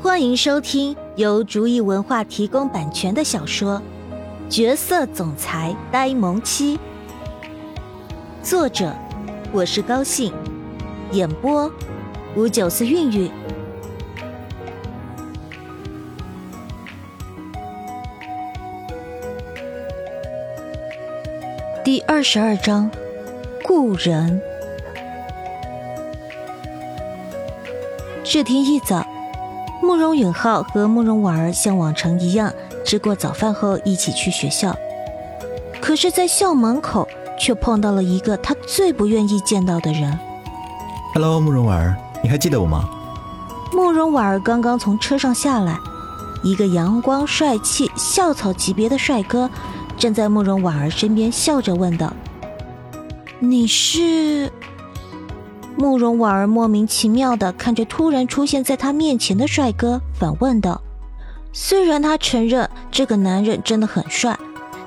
欢迎收听由竹意文化提供版权的小说《角色总裁呆萌妻》，作者我是高兴，演播五九四韵韵。第二十二章，故人。这天一早。慕容允浩和慕容婉儿像往常一样吃过早饭后一起去学校，可是，在校门口却碰到了一个他最不愿意见到的人。Hello，慕容婉儿，你还记得我吗？慕容婉儿刚刚从车上下来，一个阳光帅气、校草级别的帅哥站在慕容婉儿身边，笑着问道：“你是？”慕容婉儿莫名其妙的看着突然出现在她面前的帅哥，反问道：“虽然他承认这个男人真的很帅，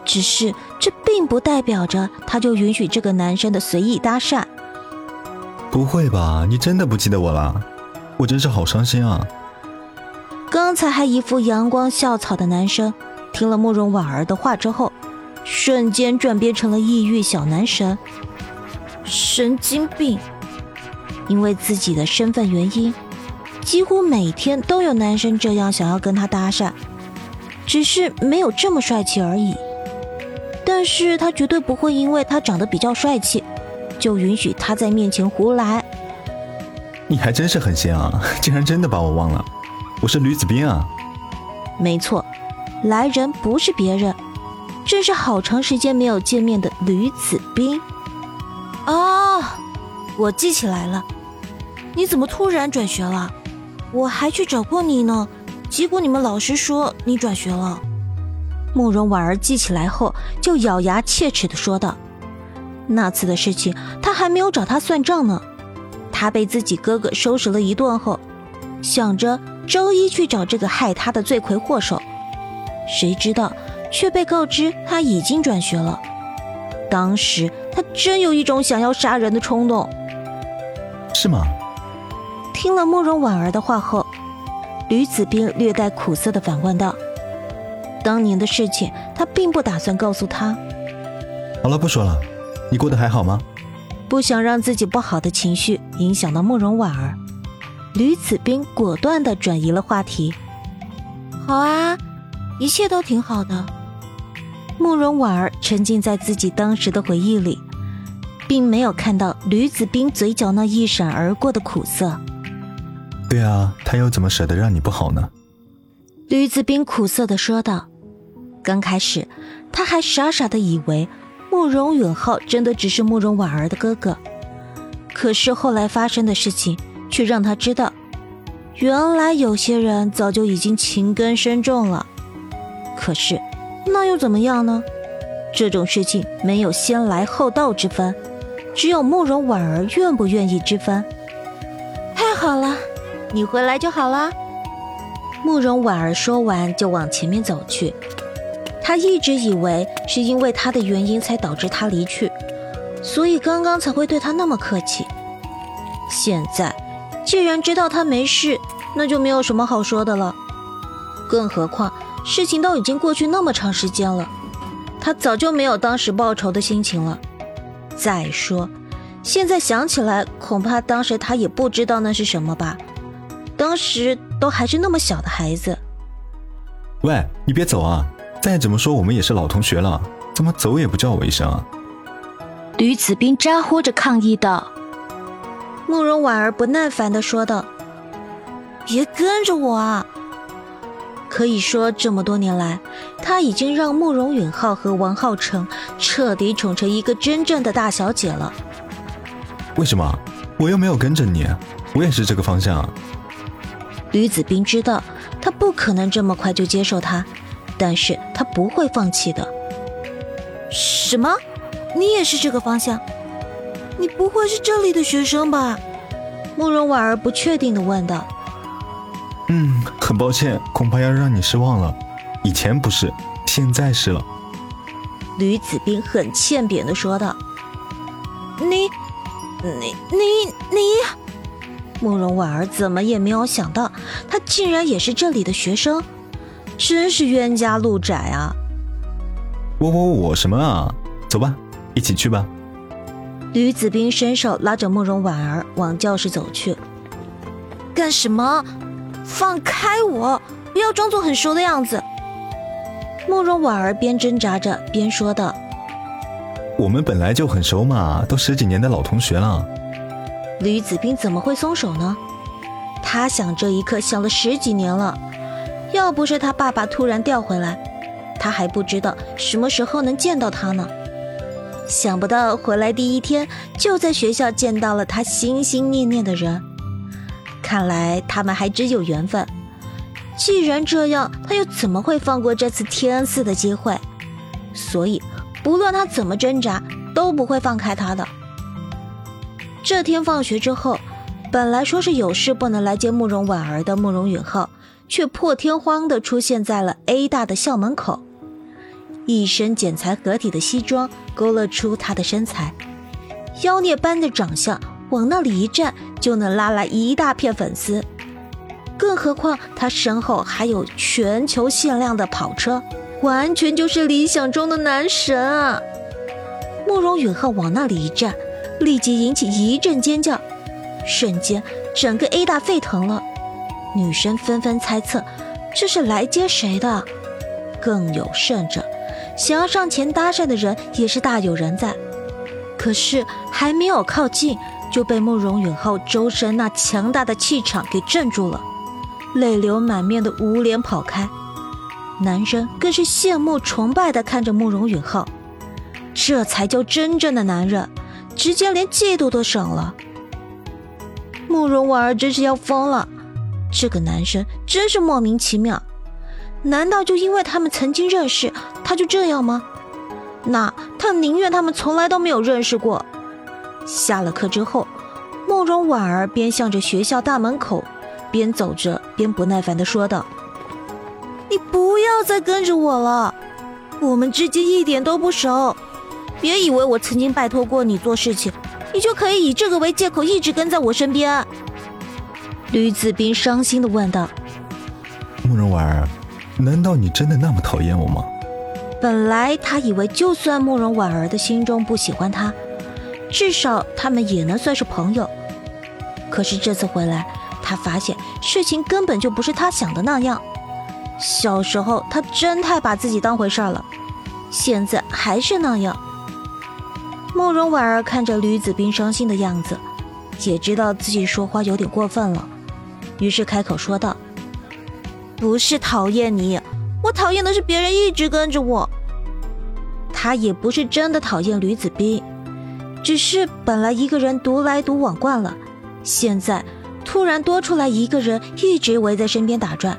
只是这并不代表着他就允许这个男生的随意搭讪。”不会吧？你真的不记得我了？我真是好伤心啊！刚才还一副阳光校草的男生，听了慕容婉儿的话之后，瞬间转变成了抑郁小男神，神经病！因为自己的身份原因，几乎每天都有男生这样想要跟他搭讪，只是没有这么帅气而已。但是他绝对不会因为他长得比较帅气，就允许他在面前胡来。你还真是狠心啊，竟然真的把我忘了，我是吕子斌啊。没错，来人不是别人，正是好长时间没有见面的吕子斌。哦，我记起来了。你怎么突然转学了？我还去找过你呢，结果你们老师说你转学了。慕容婉儿记起来后，就咬牙切齿的说道：“那次的事情，他还没有找他算账呢。他被自己哥哥收拾了一顿后，想着周一去找这个害他的罪魁祸首，谁知道却被告知他已经转学了。当时他真有一种想要杀人的冲动。是吗？”听了慕容婉儿的话后，吕子斌略带苦涩的反问道：“当年的事情，他并不打算告诉他。”好了，不说了。你过得还好吗？不想让自己不好的情绪影响到慕容婉儿，吕子斌果断的转移了话题。好啊，一切都挺好的。慕容婉儿沉浸在自己当时的回忆里，并没有看到吕子冰嘴角那一闪而过的苦涩。对啊，他又怎么舍得让你不好呢？吕子冰苦涩的说道。刚开始，他还傻傻的以为慕容允浩真的只是慕容婉儿的哥哥，可是后来发生的事情却让他知道，原来有些人早就已经情根深重了。可是，那又怎么样呢？这种事情没有先来后到之分，只有慕容婉儿愿不愿意之分。太好了。你回来就好啦。慕容婉儿说完，就往前面走去。她一直以为是因为他的原因才导致他离去，所以刚刚才会对他那么客气。现在既然知道他没事，那就没有什么好说的了。更何况事情都已经过去那么长时间了，他早就没有当时报仇的心情了。再说，现在想起来，恐怕当时他也不知道那是什么吧。当时都还是那么小的孩子。喂，你别走啊！再怎么说我们也是老同学了，怎么走也不叫我一声啊？吕子斌咋呼着抗议道。慕容婉儿不耐烦的说道：“别跟着我啊！”可以说这么多年来，他已经让慕容允浩和王浩成彻底宠成一个真正的大小姐了。为什么？我又没有跟着你，我也是这个方向。吕子斌知道他不可能这么快就接受他，但是他不会放弃的。什么？你也是这个方向？你不会是这里的学生吧？慕容婉儿不确定的问道。嗯，很抱歉，恐怕要让你失望了。以前不是，现在是了。吕子斌很欠扁的说道。你，你，你，你。慕容婉儿怎么也没有想到，他竟然也是这里的学生，真是冤家路窄啊！我我我什么啊？走吧，一起去吧。吕子斌伸手拉着慕容婉儿往教室走去。干什么？放开我！不要装作很熟的样子。慕容婉儿边挣扎着边说道：“我们本来就很熟嘛，都十几年的老同学了。”吕子斌怎么会松手呢？他想这一刻想了十几年了。要不是他爸爸突然调回来，他还不知道什么时候能见到他呢。想不到回来第一天就在学校见到了他心心念念的人。看来他们还真有缘分。既然这样，他又怎么会放过这次天恩赐的机会？所以，不论他怎么挣扎，都不会放开他的。这天放学之后，本来说是有事不能来接慕容婉儿的慕容允浩，却破天荒地出现在了 A 大的校门口。一身剪裁合体的西装勾勒出他的身材，妖孽般的长相，往那里一站就能拉来一大片粉丝。更何况他身后还有全球限量的跑车，完全就是理想中的男神啊！慕容允浩往那里一站。立即引起一阵尖叫，瞬间整个 A 大沸腾了。女生纷纷猜测这是来接谁的，更有甚者，想要上前搭讪的人也是大有人在。可是还没有靠近，就被慕容允浩周身那强大的气场给镇住了，泪流满面的捂脸跑开。男生更是羡慕崇拜的看着慕容允浩，这才叫真正的男人。直接连嫉妒都省了。慕容婉儿真是要疯了，这个男生真是莫名其妙。难道就因为他们曾经认识，他就这样吗？那他宁愿他们从来都没有认识过。下了课之后，慕容婉儿边向着学校大门口边走着，边不耐烦地说道：“你不要再跟着我了，我们之间一点都不熟。”别以为我曾经拜托过你做事情，你就可以以这个为借口一直跟在我身边。吕子斌伤心的问道：“慕容婉儿，难道你真的那么讨厌我吗？”本来他以为，就算慕容婉儿的心中不喜欢他，至少他们也能算是朋友。可是这次回来，他发现事情根本就不是他想的那样。小时候他真太把自己当回事儿了，现在还是那样。慕容婉儿看着吕子斌伤心的样子，也知道自己说话有点过分了，于是开口说道：“不是讨厌你，我讨厌的是别人一直跟着我。他也不是真的讨厌吕子斌，只是本来一个人独来独往惯了，现在突然多出来一个人一直围在身边打转，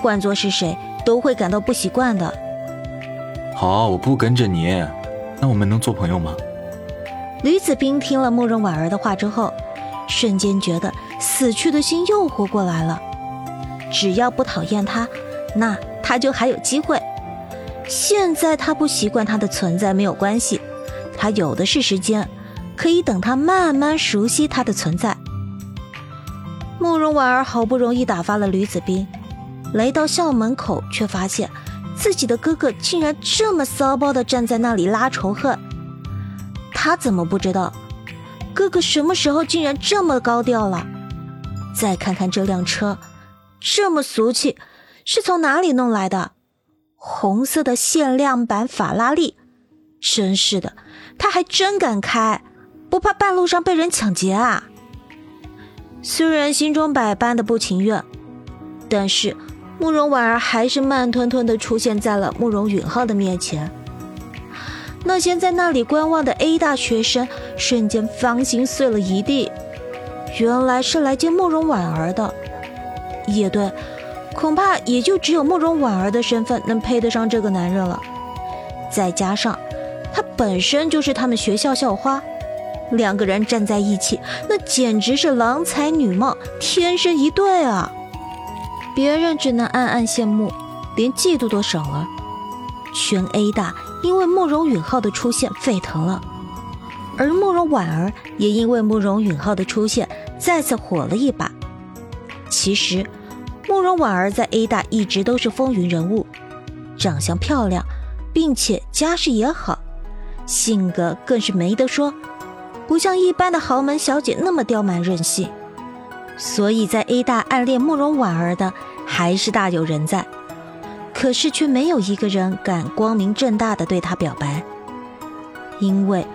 换做是谁都会感到不习惯的。”好，我不跟着你，那我们能做朋友吗？吕子斌听了慕容婉儿的话之后，瞬间觉得死去的心又活过来了。只要不讨厌他，那他就还有机会。现在他不习惯他的存在没有关系，他有的是时间，可以等他慢慢熟悉他的存在。慕容婉儿好不容易打发了吕子斌，来到校门口，却发现自己的哥哥竟然这么骚包的站在那里拉仇恨。他怎么不知道，哥哥什么时候竟然这么高调了？再看看这辆车，这么俗气，是从哪里弄来的？红色的限量版法拉利，真是的，他还真敢开，不怕半路上被人抢劫啊？虽然心中百般的不情愿，但是慕容婉儿还是慢吞吞的出现在了慕容允浩的面前。那些在那里观望的 A 大学生瞬间芳心碎了一地，原来是来接慕容婉儿的。也对，恐怕也就只有慕容婉儿的身份能配得上这个男人了。再加上他本身就是他们学校校花，两个人站在一起，那简直是郎才女貌，天生一对啊！别人只能暗暗羡慕，连嫉妒都少了。全 A 大。因为慕容允浩的出现沸腾了，而慕容婉儿也因为慕容允浩的出现再次火了一把。其实，慕容婉儿在 A 大一直都是风云人物，长相漂亮，并且家世也好，性格更是没得说，不像一般的豪门小姐那么刁蛮任性。所以在 A 大暗恋慕容婉儿的还是大有人在，可是却没有一个人敢光明正大的对她表白，因为。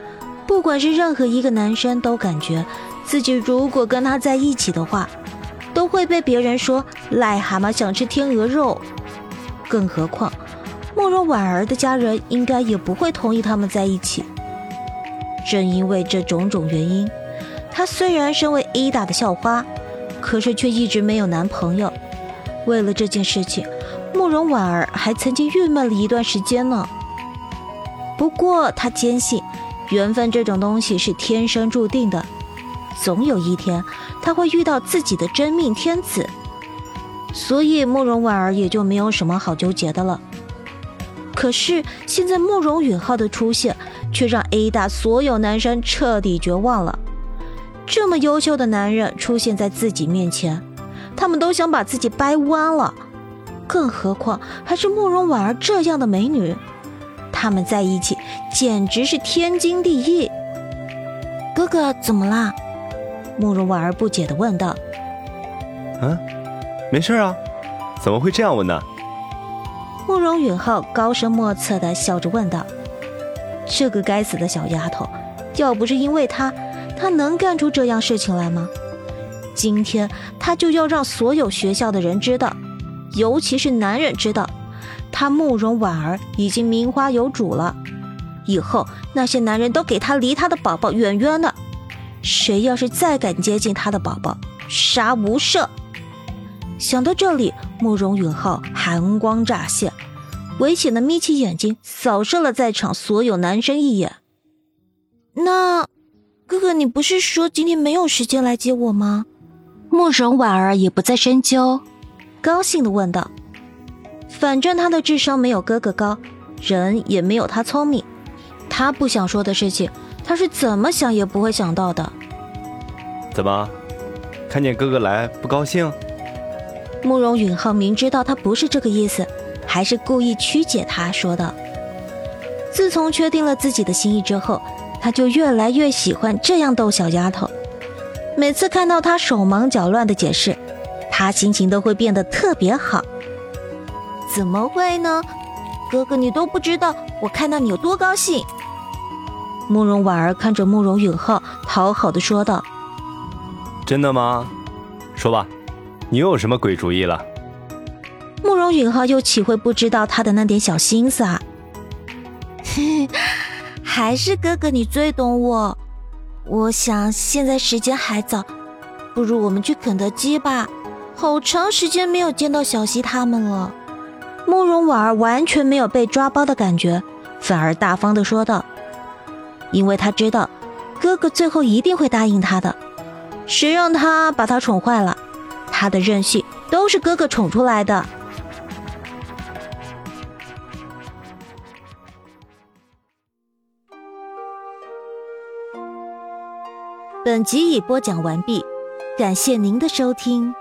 不管是任何一个男生，都感觉自己如果跟他在一起的话，都会被别人说癞蛤蟆想吃天鹅肉。更何况，慕容婉儿的家人应该也不会同意他们在一起。正因为这种种原因，她虽然身为 A 大的校花，可是却一直没有男朋友。为了这件事情，慕容婉儿还曾经郁闷了一段时间呢。不过她坚信。缘分这种东西是天生注定的，总有一天他会遇到自己的真命天子，所以慕容婉儿也就没有什么好纠结的了。可是现在慕容允浩的出现，却让 A 大所有男生彻底绝望了。这么优秀的男人出现在自己面前，他们都想把自己掰弯了，更何况还是慕容婉儿这样的美女。他们在一起简直是天经地义。哥哥怎么啦？慕容婉儿不解地问道。嗯，没事啊，怎么会这样问呢？慕容允浩高深莫测地笑着问道：“这个该死的小丫头，要不是因为她，她能干出这样事情来吗？今天她就要让所有学校的人知道，尤其是男人知道。”她慕容婉儿已经名花有主了，以后那些男人都给她离她的宝宝远远的。谁要是再敢接近她的宝宝，杀无赦！想到这里，慕容允浩寒光乍现，危险的眯起眼睛，扫射了在场所有男生一眼。那哥哥，你不是说今天没有时间来接我吗？慕容婉儿也不再深究，高兴的问道。反正他的智商没有哥哥高，人也没有他聪明，他不想说的事情，他是怎么想也不会想到的。怎么，看见哥哥来不高兴？慕容允浩明知道他不是这个意思，还是故意曲解他说道。自从确定了自己的心意之后，他就越来越喜欢这样逗小丫头。每次看到他手忙脚乱的解释，他心情都会变得特别好。怎么会呢，哥哥，你都不知道我看到你有多高兴。慕容婉儿看着慕容允浩，讨好的说道：“真的吗？说吧，你又有什么鬼主意了？”慕容允浩又岂会不知道他的那点小心思啊？嘿嘿，还是哥哥你最懂我。我想现在时间还早，不如我们去肯德基吧。好长时间没有见到小溪他们了。慕容婉儿完全没有被抓包的感觉，反而大方的说道：“因为他知道，哥哥最后一定会答应他的。谁让他把他宠坏了，他的任性都是哥哥宠出来的。”本集已播讲完毕，感谢您的收听。